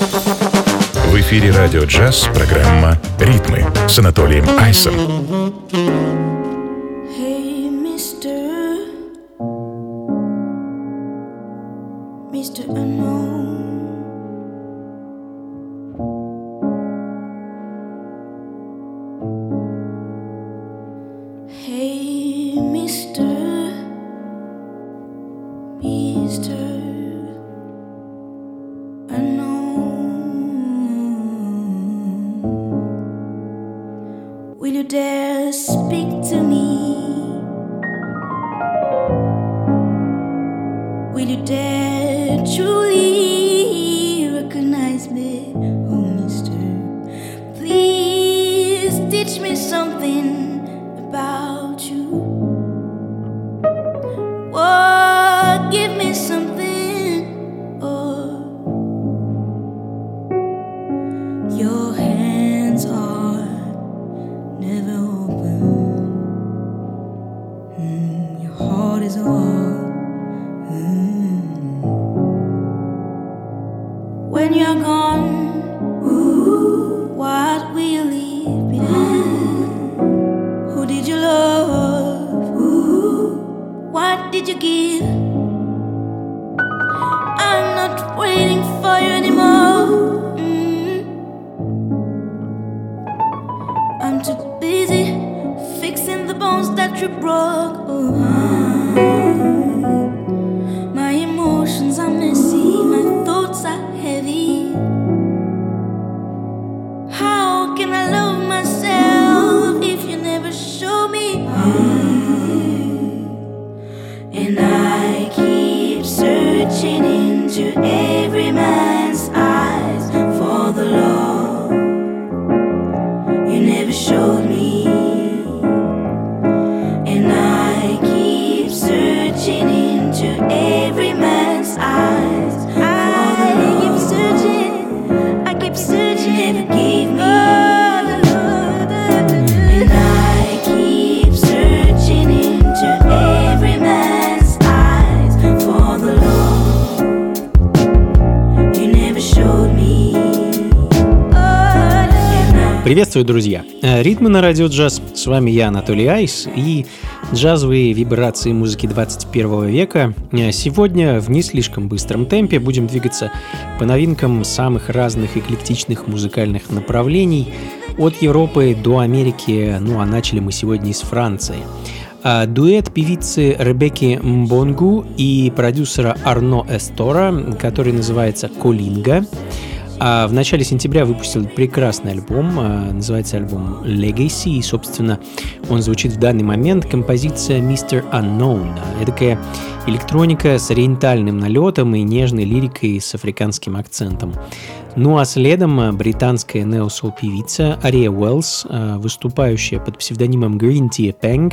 В эфире радио «Джаз» программа «Ритмы» с Анатолием Айсом. Приветствую, ритмы на радио джаз. С вами я, Анатолий Айс, и джазовые вибрации музыки 21 века. Э, сегодня в не слишком быстром темпе будем двигаться по новинкам самых разных эклектичных музыкальных направлений от Европы до Америки, ну а начали мы сегодня из Франции. А, дуэт певицы Ребекки Мбонгу и продюсера Арно Эстора, который называется «Колинга», а в начале сентября выпустил прекрасный альбом, а, называется альбом Legacy, и, собственно, он звучит в данный момент. Композиция Mr. Unknown. Эдакая электроника с ориентальным налетом и нежной лирикой с африканским акцентом. Ну а следом а, британская неосол певица Ария Уэллс, а, выступающая под псевдонимом Green Tea Peng,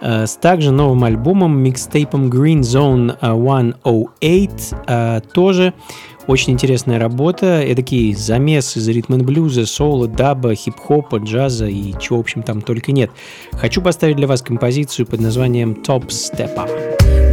с также новым альбомом, микстейпом Green Zone 108, тоже очень интересная работа, эдакий замес из ритм блюза, соло, даба, хип-хопа, джаза и чего, в общем, там только нет. Хочу поставить для вас композицию под названием Top Stepper.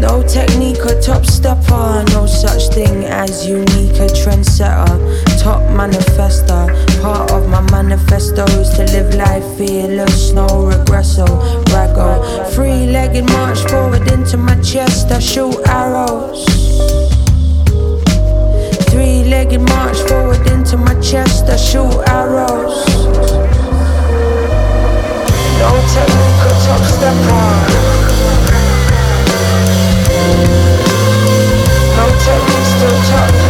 No technique or top stepper, no such thing as unique a trendsetter, top manifester. Part of my manifesto is to live life fearless, no regresso, raggo. Three legged march forward into my chest, I shoot arrows. Three-legged march forward into my chest. I shoot arrows. No technique or top step on. No technique, still top.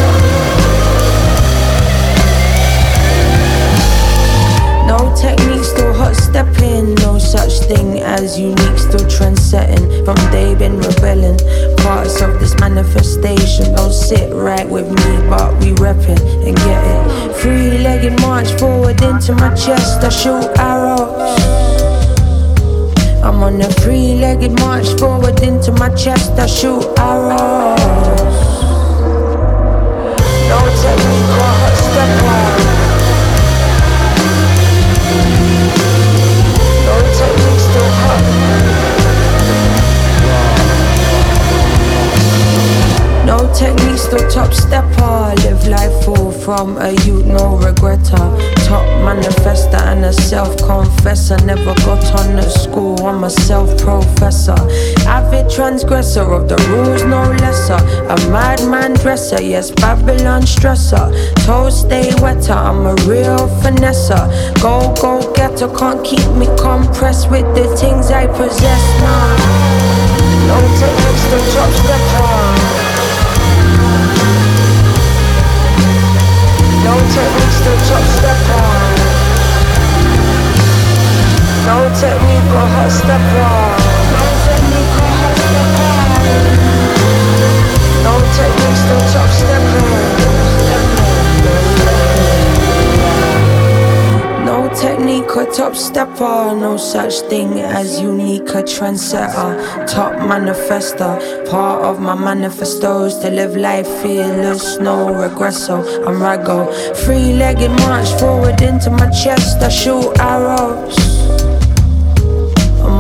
Hot stepping. No such thing as unique, still trend setting. From day been rebelling. Parts of this manifestation don't sit right with me, but we reppin' and get it. Three legged march forward into my chest, I shoot arrows. I'm on a three legged march forward into my chest, I shoot arrows. No technique step out. Still top stepper. Live life full from a youth, no regretter. Top manifester and a self confessor. Never got on at school, I'm a self professor. Avid transgressor of the rules, no lesser. A madman dresser, yes, Babylon stressor. Toes stay wetter, I'm a real finesser. Go, go getter, can't keep me compressed with the things I possess. Nah. No to top stepper. Top. No technique or top stepper, no such thing as unique a trendsetter, top manifester. Part of my manifestos to live life fearless, no regresso. I'm raggo, three-legged march forward into my chest. I shoot arrows.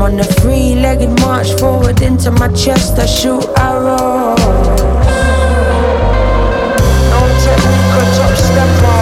On a three-legged march forward into my chest. I shoot arrows. No technique or top stepper.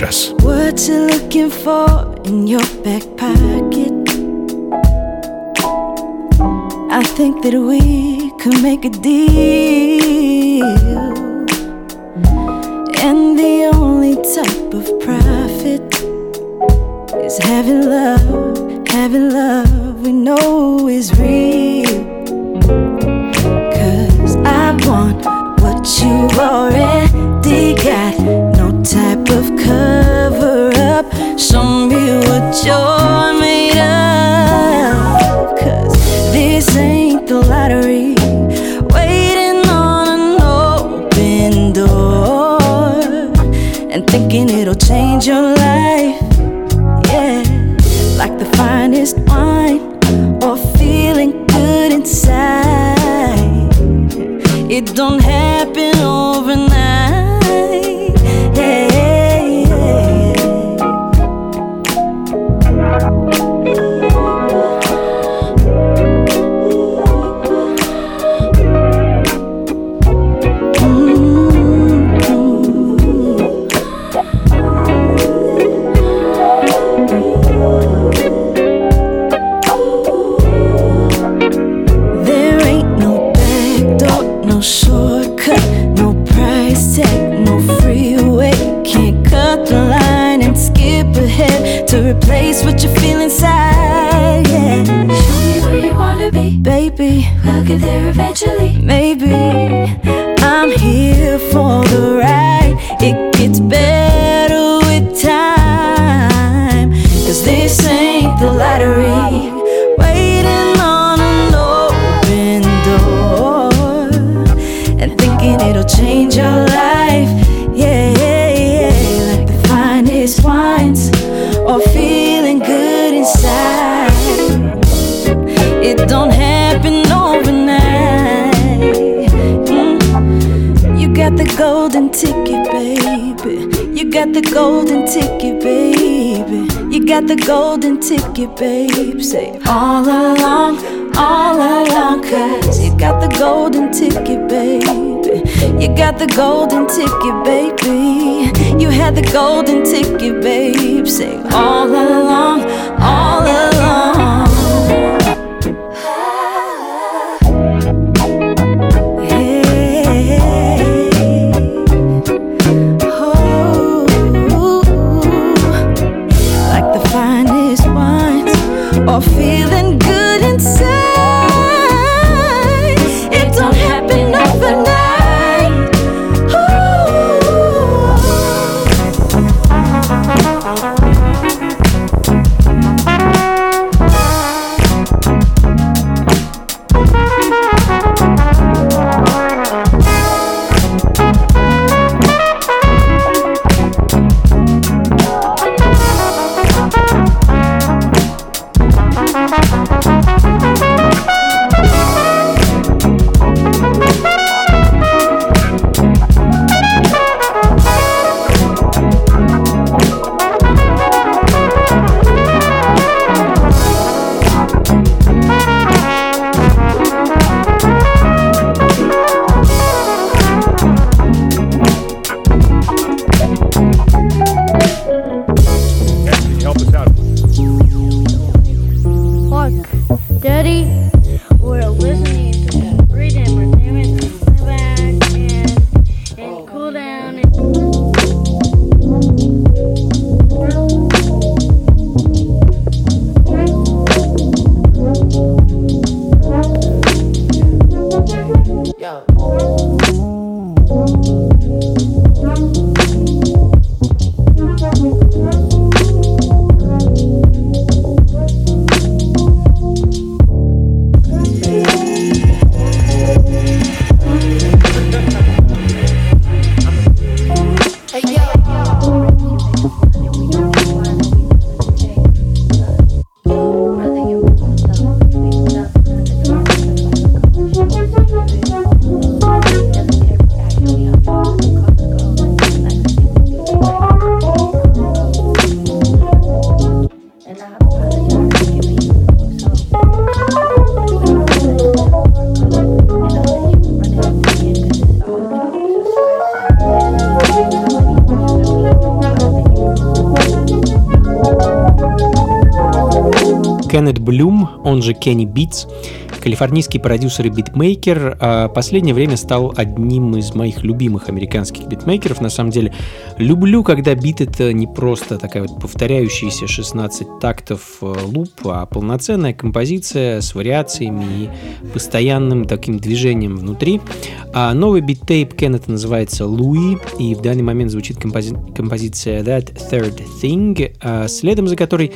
address. What you looking for in your back pocket? I think that we could make a deal. And the only type of profit is having love, having love we know is real. Cause I want what you already got. Type of cover up. Show me what you're made of. Cause this ain't the lottery. Waiting on an open door. And thinking it'll change your life. Golden ticket, baby. You got the golden ticket, baby. You got the golden ticket, babe. Say all along, all along, cause you got the golden ticket, baby. You got the golden ticket, baby. You had the golden ticket, babe. Say all along, all along. Он же Кенни Битс, калифорнийский продюсер и битмейкер, а последнее время стал одним из моих любимых американских битмейкеров. На самом деле, люблю, когда бит это не просто такая вот повторяющаяся 16 тактов э, луп, а полноценная композиция с вариациями и постоянным таким движением внутри. А новый бит-тейп Кеннета называется «Луи», и в данный момент звучит компози- композиция «That Third Thing», а следом за которой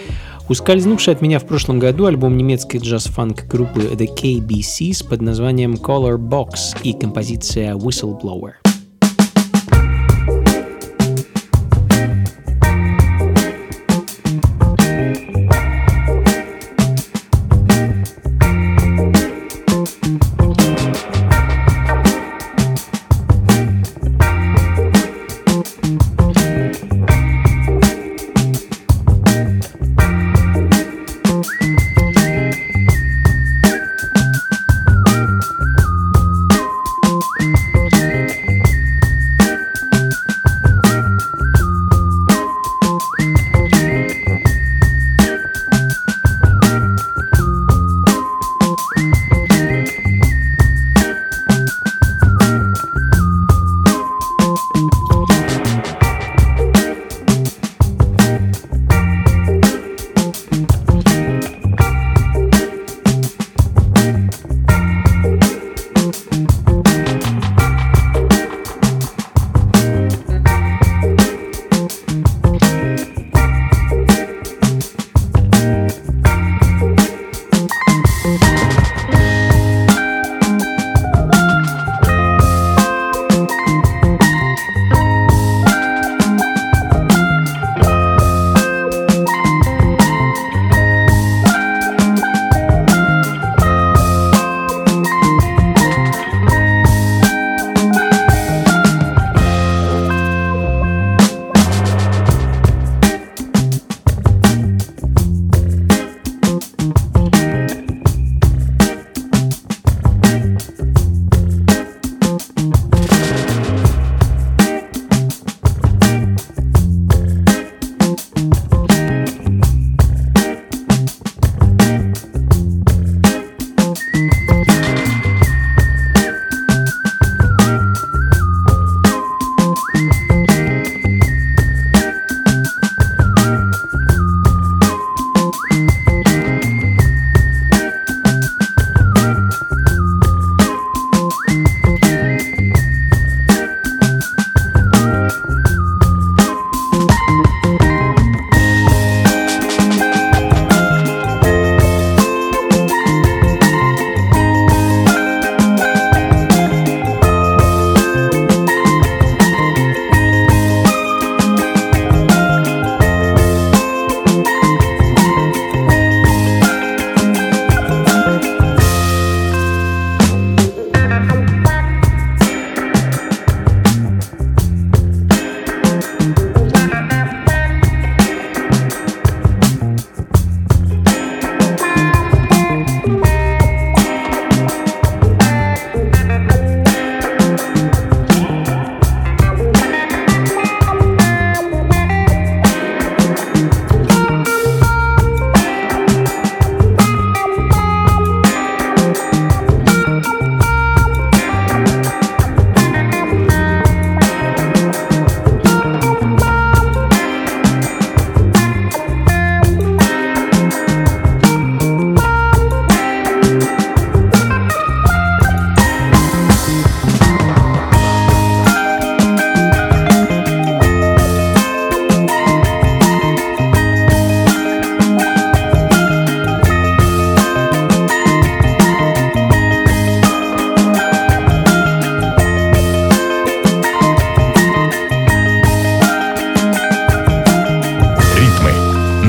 Ускользнувший от меня в прошлом году альбом немецкой джаз-фанк группы The KBCs под названием Color Box и композиция Whistleblower.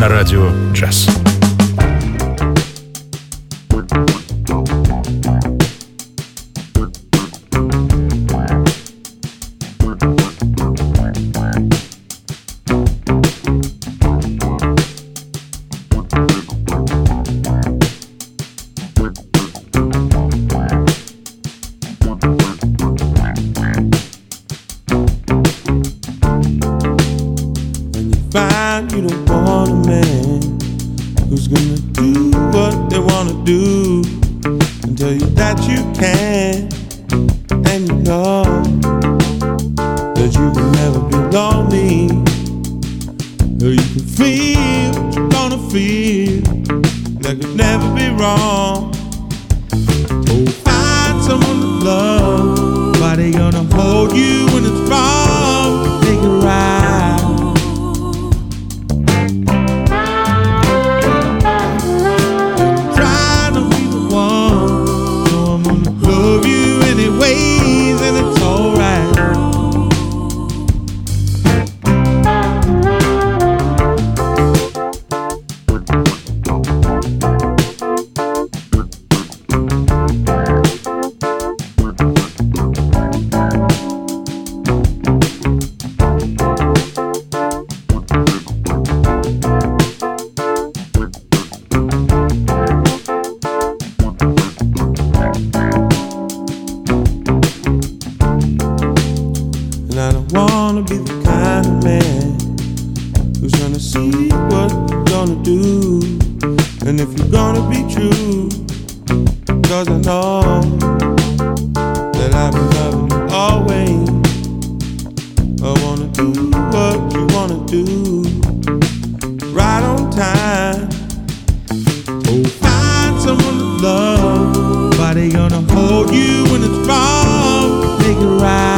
на радио Час. Cause I know that I've been loving you always. I wanna do what you wanna do, right on time. Oh, find someone to love. They gonna hold you when it's wrong? Make it right.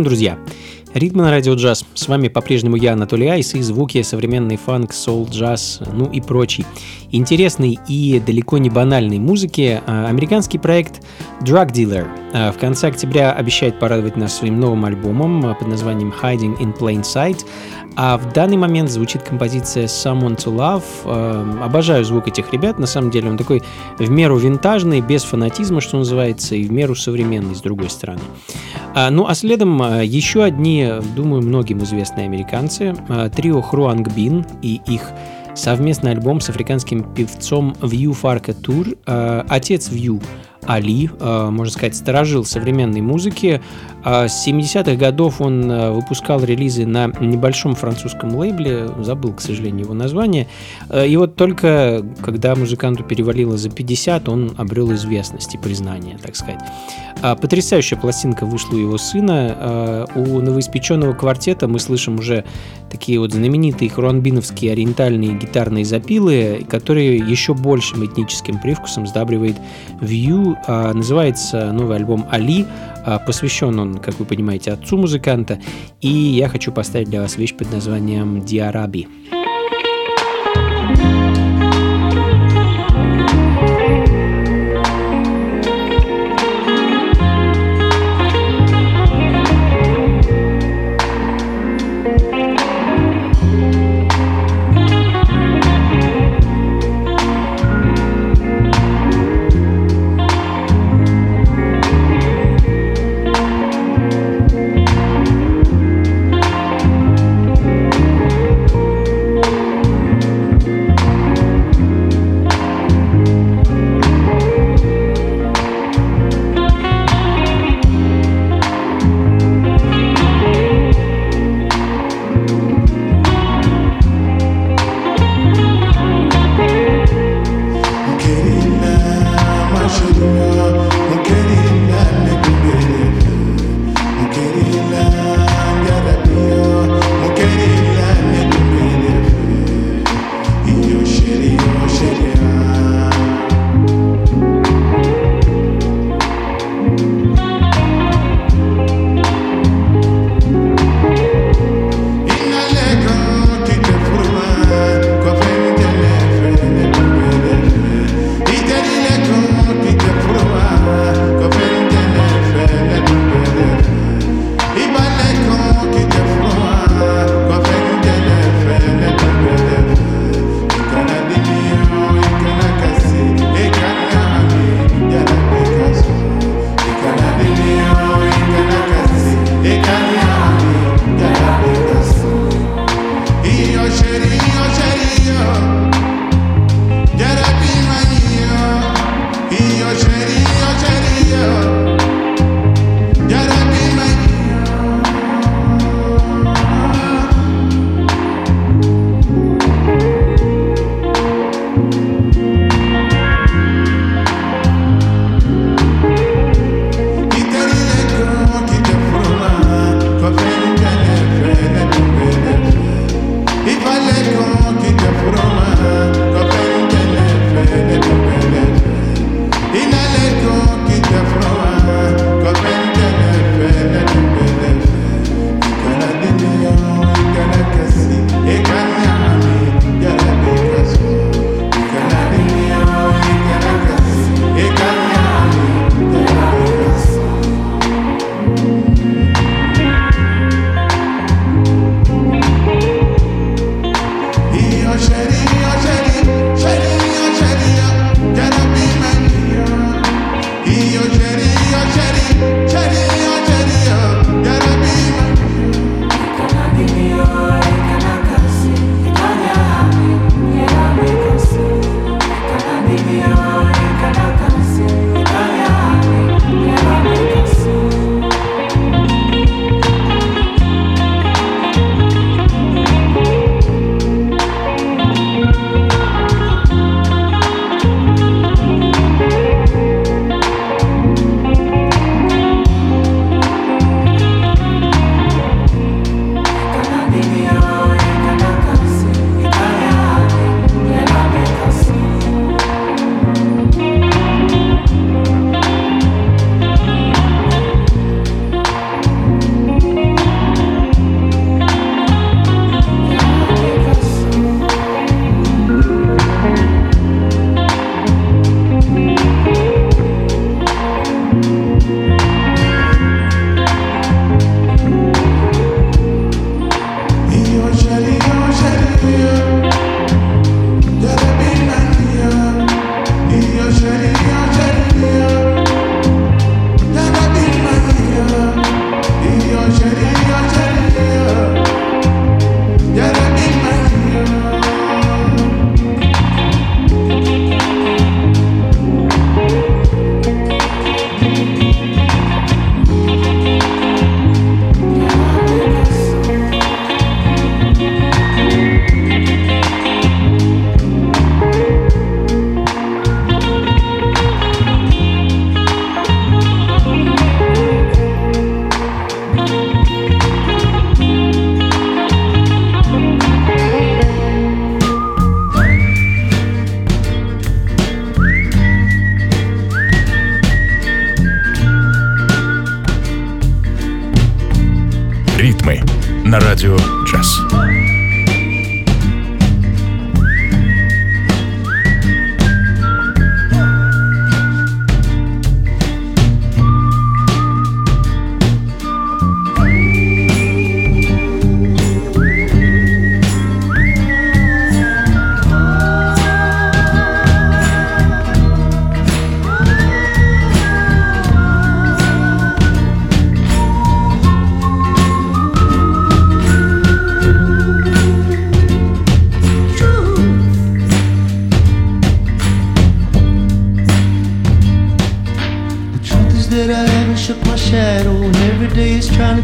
Продолжаем, друзья. Ритмы на радио джаз. С вами по-прежнему я, Анатолий Айс, и звуки современный фанк, соул, джаз, ну и прочий. Интересный и далеко не банальной музыки а, американский проект Drug Dealer в конце октября обещает порадовать нас своим новым альбомом а, под названием Hiding in Plain Sight. А в данный момент звучит композиция Someone to Love. Э, Обожаю звук этих ребят. На самом деле он такой в меру винтажный, без фанатизма, что называется, и в меру современный, с другой стороны. А, Ну а следом еще одни, думаю, многим известные американцы. Трио Хруанг Бин и их совместный альбом с африканским певцом Фарка Тур. А, Отец Вью Али, э, можно сказать, сторожил современной музыки. А С 70-х годов он э, выпускал релизы на небольшом французском лейбле, забыл, к сожалению, его название. Э, И вот только когда музыканту перевалило за 50, он обрел известность и признание, так сказать. А Потрясающая пластинка вышла у его сына. А, У новоиспеченного квартета мы слышим уже такие вот знаменитые хруанбиновские ориентальные гитарные запилы, которые еще большим этническим привкусом сдабривает View. А, Называется новый альбом «Али». А, Посвящен он, как вы понимаете, отцу музыканта. И я хочу поставить для вас вещь под названием «Диараби». Thank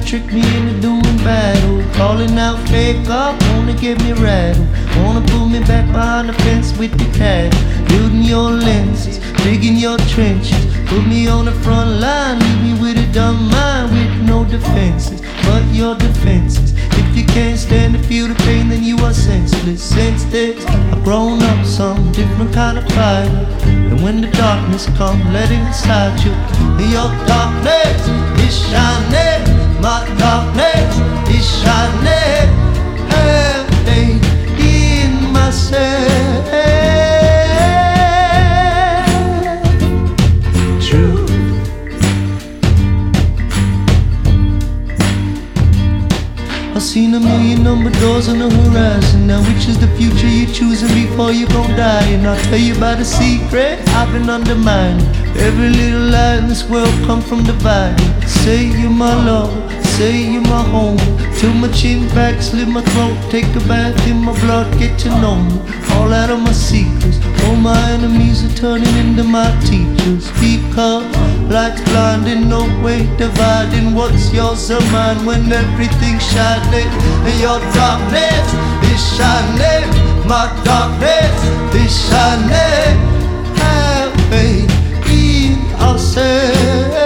trick me into doing battle. Calling out fake up, wanna get me rattled. Wanna pull me back behind the fence with the cat. Building your lenses, digging your trenches. Put me on the front line, leave me with a dumb mind with no defenses. But your defenses. If you can't stand to feel the pain, then you are senseless. Since I've grown up some different kind of fighter. And when the darkness comes, let it inside you. Your darkness is shining. מתכוונת תשנה הבדל עם I seen a million number doors on the horizon. Now, which is the future you're choosing before you gon' die? And I'll tell you about a secret I've been undermined. Every little lie in this world come from the vine. Say you're my love say you're my home. Till my chin back, slit my throat, take a bath in my blood, get to know me. All out of my secrets, all my enemies are turning into my teachers. Because lights blinding, no way dividing what's yours or mine. When everything's shining, and your darkness is shining, my darkness is shining. Have faith in ourselves.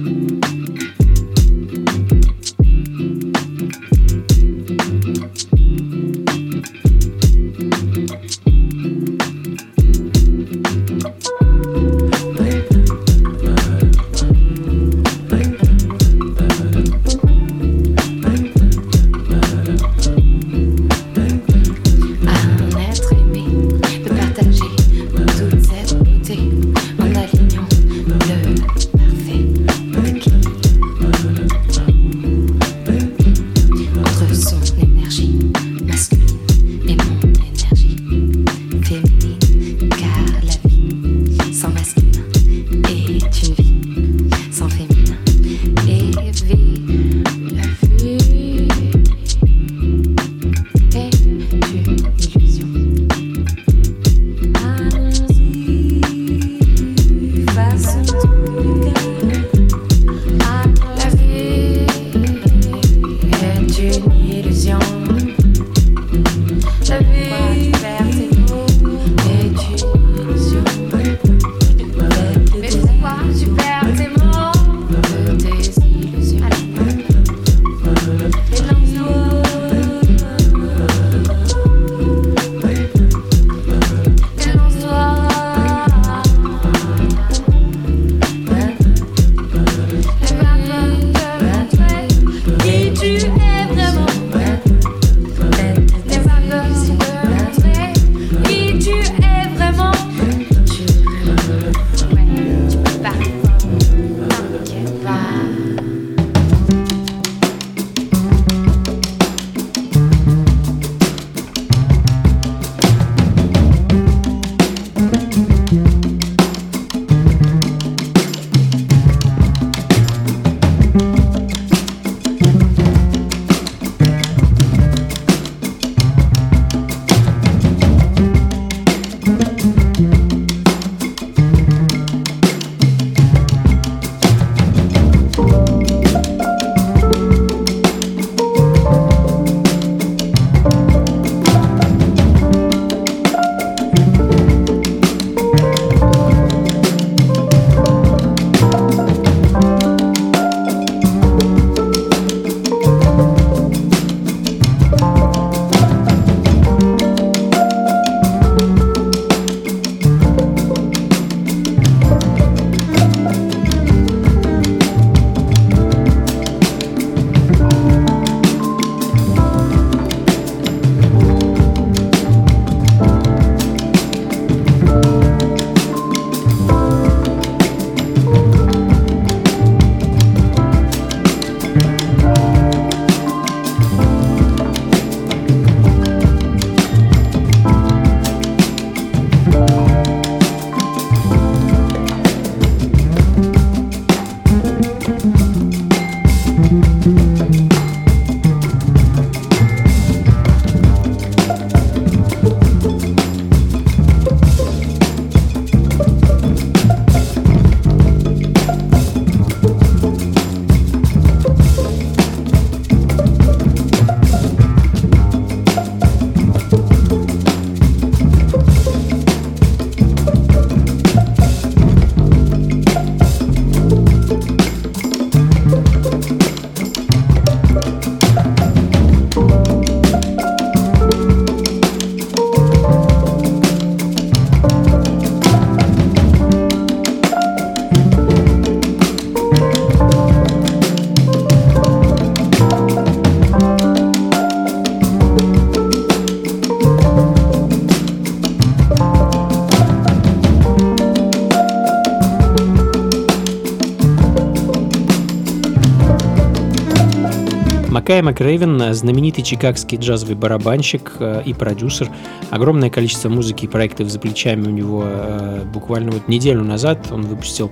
Кай Макрейвен – знаменитый чикагский джазовый барабанщик э, и продюсер. Огромное количество музыки и проектов за плечами у него. Э, буквально вот неделю назад он выпустил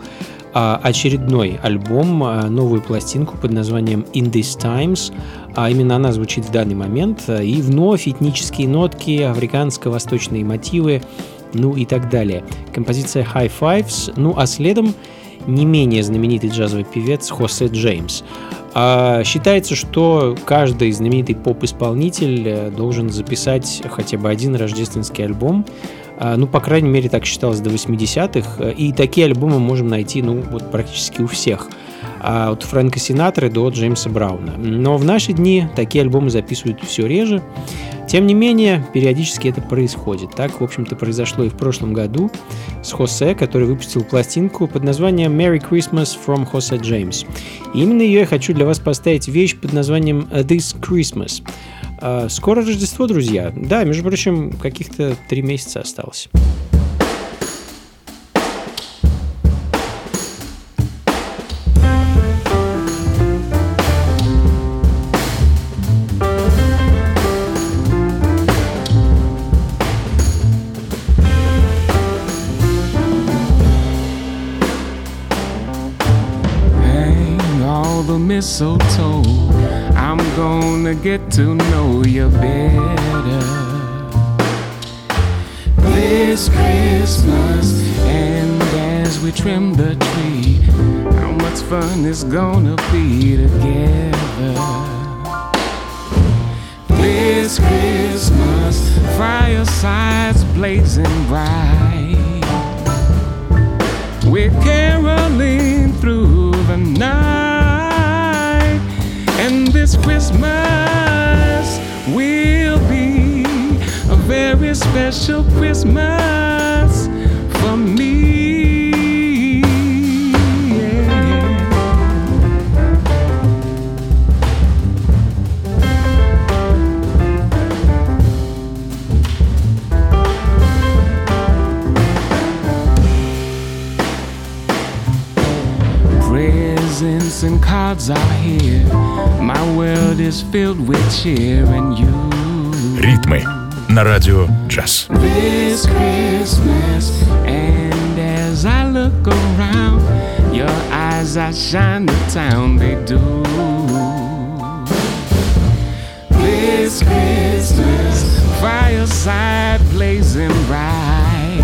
а, очередной альбом, а, новую пластинку под названием In These Times. А именно она звучит в данный момент. И вновь этнические нотки, африканско-восточные мотивы, ну и так далее. Композиция High Fives. Ну а следом не менее знаменитый джазовый певец Хосе Джеймс. А считается, что каждый знаменитый поп-исполнитель э, должен записать хотя бы один рождественский альбом. А, ну, по крайней мере, так считалось до 80-х. И такие альбомы можем найти, ну, вот практически у всех. А от Фрэнка Синатры до Джеймса Брауна. Но в наши дни такие альбомы записывают все реже. Тем не менее, периодически это происходит. Так, в общем-то, произошло и в прошлом году с Хосе, который выпустил пластинку под названием Merry Christmas from Jose James. И именно ее я хочу для вас поставить вещь под названием This Christmas. А, скоро Рождество, друзья. Да, между прочим, каких-то три месяца осталось. Mistletoe. I'm gonna get to know you better this Christmas. And as we trim the tree, how much fun it's gonna be together. This Christmas, firesides blazing bright. We're caroling through the night. This Christmas will be a very special Christmas Ритмы на радио джаз. This Christmas, and as I look around, your eyes outshine the town, they do. This Christmas, fireside blazing bright.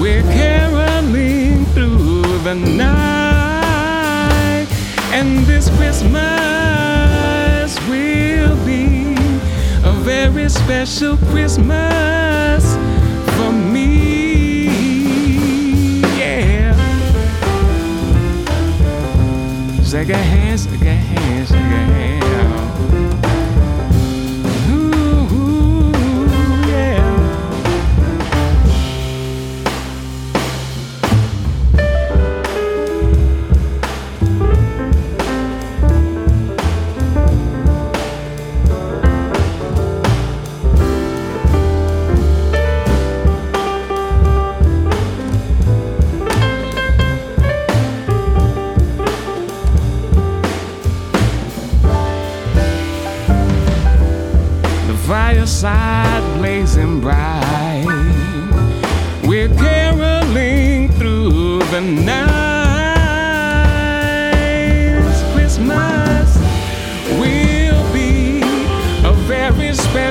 We're caroling through the night, and this Christmas will be a very special Christmas for me. Yeah. Shake a hand, shake a hand, shake a hand. Ooh,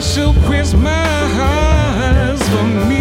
special Christmas for me.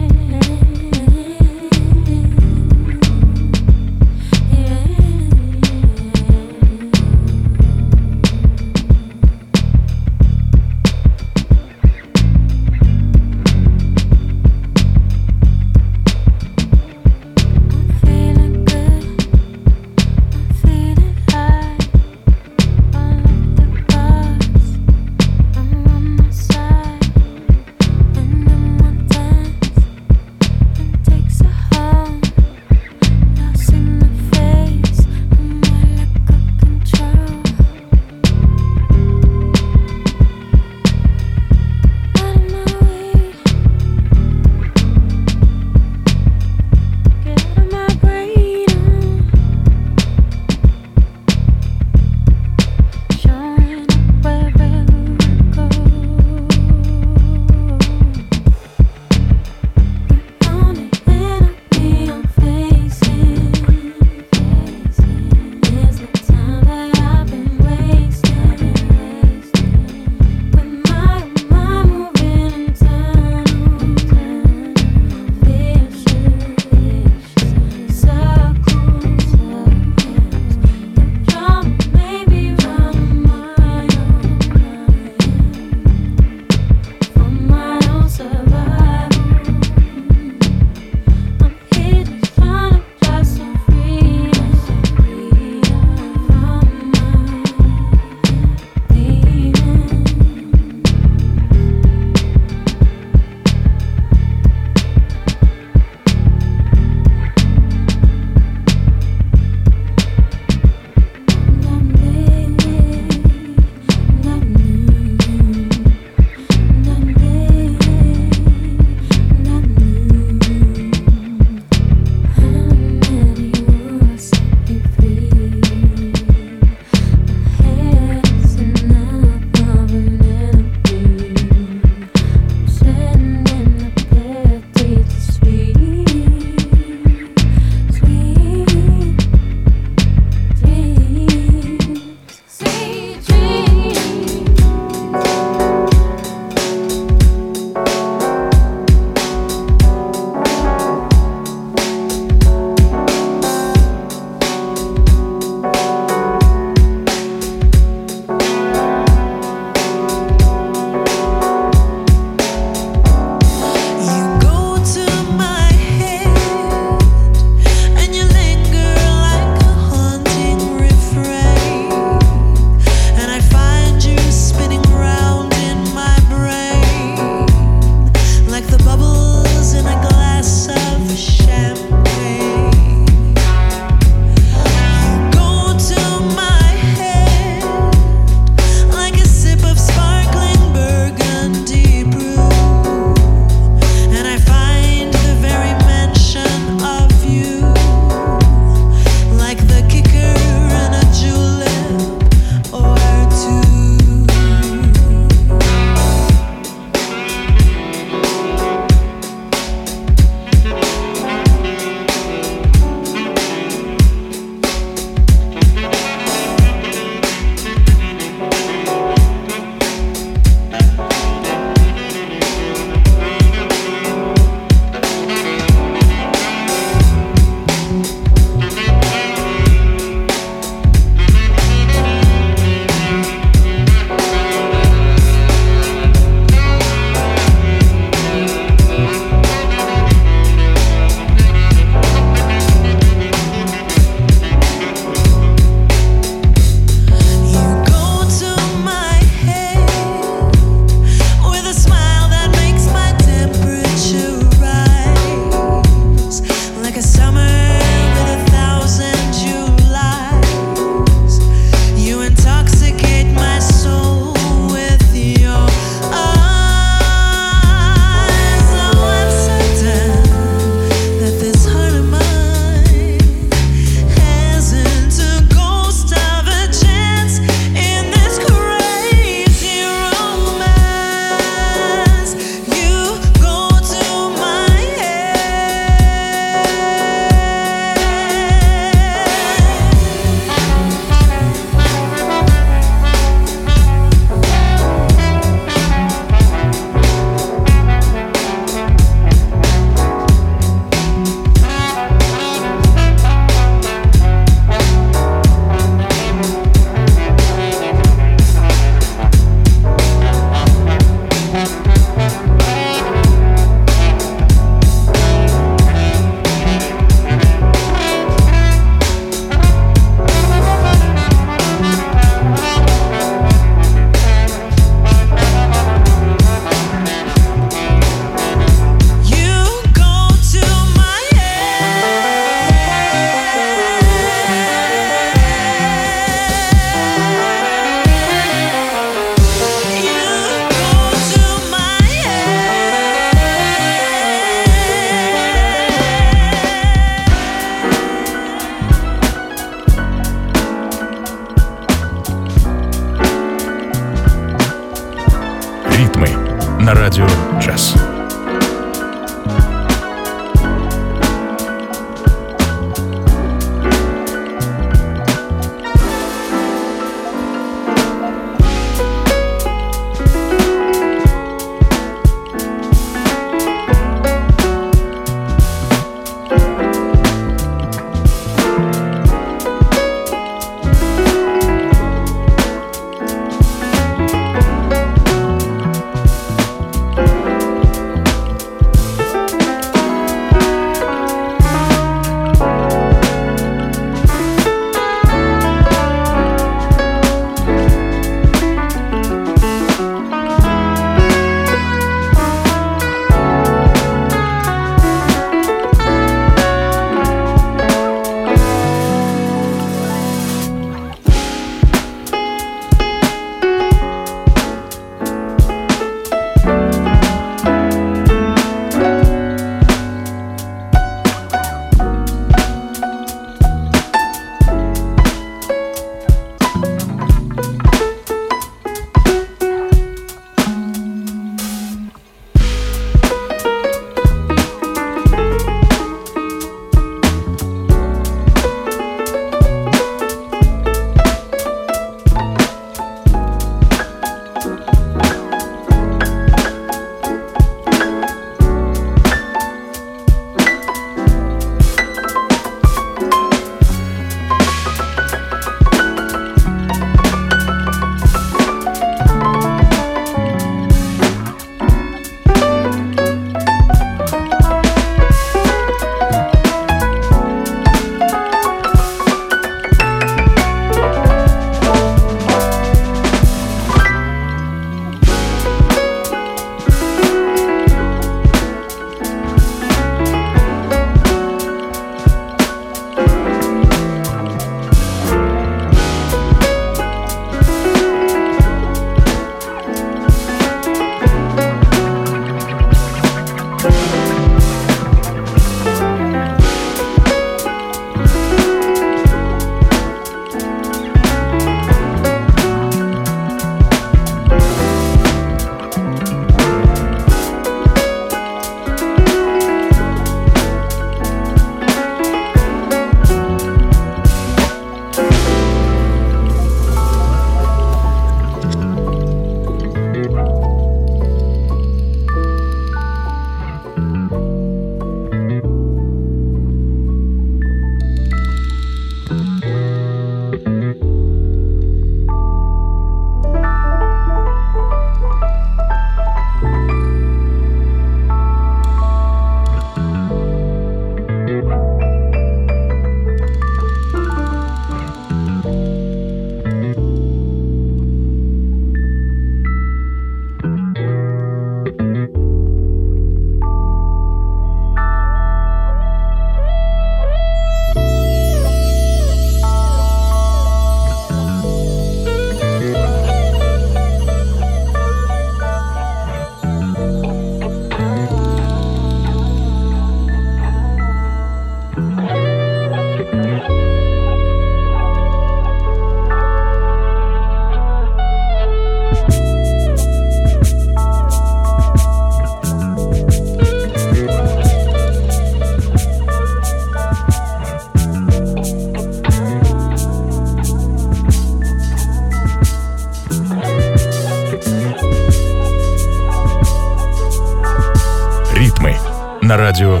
Radio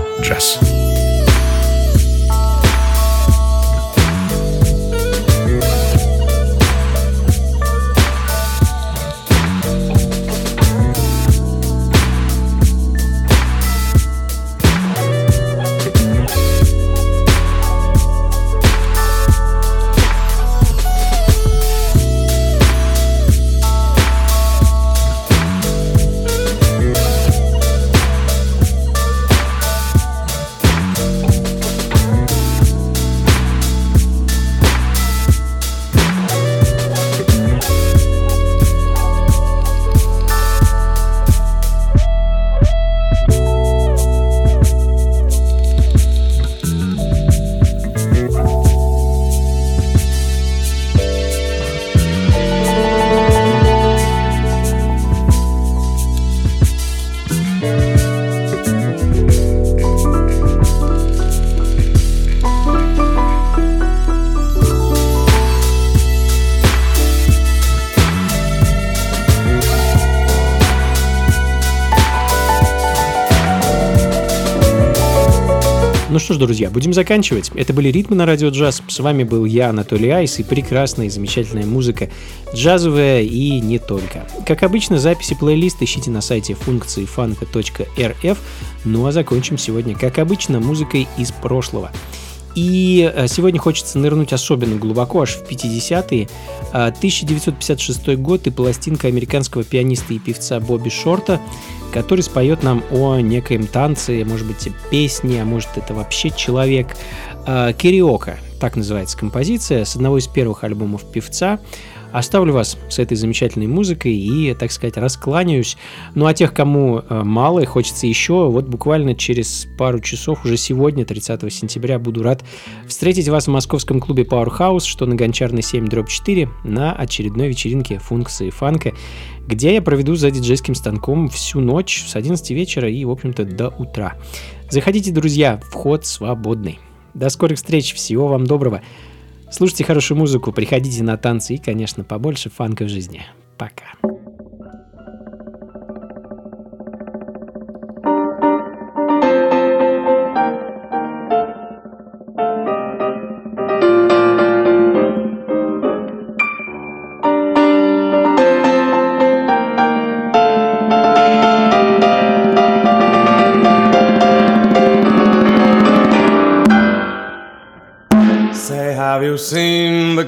что друзья, будем заканчивать. Это были «Ритмы на радио джаз». С вами был я, Анатолий Айс, и прекрасная и замечательная музыка, джазовая и не только. Как обычно, записи плейлиста ищите на сайте функции фанка.рф. Ну а закончим сегодня, как обычно, музыкой из прошлого. И э, сегодня хочется нырнуть особенно глубоко, аж в 50-е. 1956 а, год и пластинка американского пианиста и певца Бобби Шорта, который споет нам о некоем танце, может быть, песне, а может это вообще человек. А, Кириока, так называется композиция, с одного из первых альбомов певца. Оставлю вас с этой замечательной музыкой и, так сказать, раскланяюсь. Ну а тех, кому э, мало и хочется еще, вот буквально через пару часов, уже сегодня, 30 сентября, буду рад встретить вас в московском клубе Powerhouse, что на Гончарной 7 дробь 4, на очередной вечеринке функции фанка, где я проведу за диджейским станком всю ночь с 11 вечера и, в общем-то, до утра. Заходите, друзья, вход свободный. До скорых встреч, всего вам доброго. Слушайте хорошую музыку, приходите на танцы и, конечно, побольше фанка в жизни. Пока.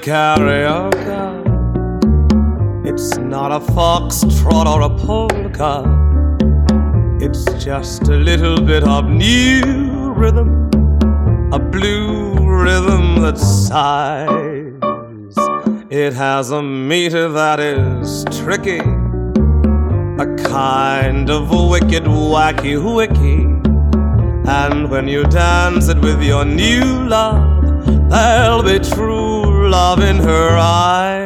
Karaoke? It's not a foxtrot or a polka. It's just a little bit of new rhythm, a blue rhythm that sighs. It has a meter that is tricky, a kind of wicked, wacky, wicky. And when you dance it with your new love, there'll be true love in her eyes.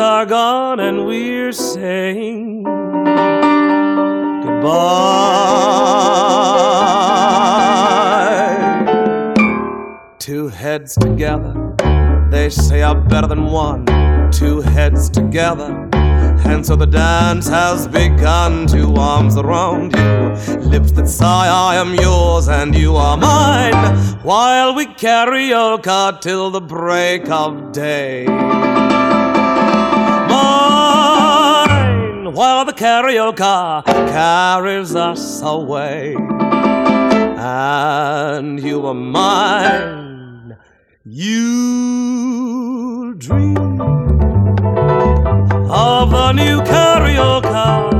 Are gone and we're saying goodbye. Two heads together, they say are better than one. Two heads together and so the dance has begun. Two arms around you, lips that sigh, I am yours and you are mine. While we Carioca till the break of day. While the Carioca carries us away. And you are mine. You dream of the new Carioca.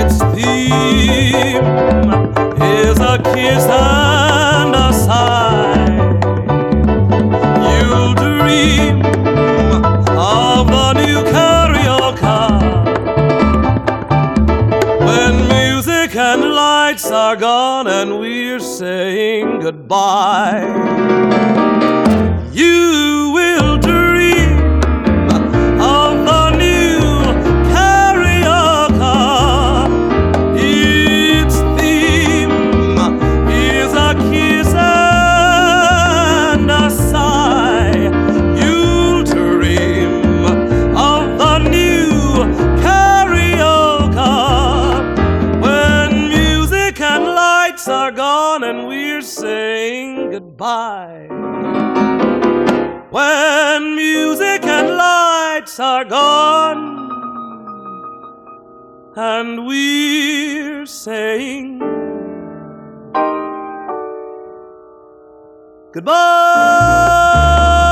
Its theme is a kiss and a sigh. You'll dream and we're saying goodbye. You When music and lights are gone, and we're saying goodbye.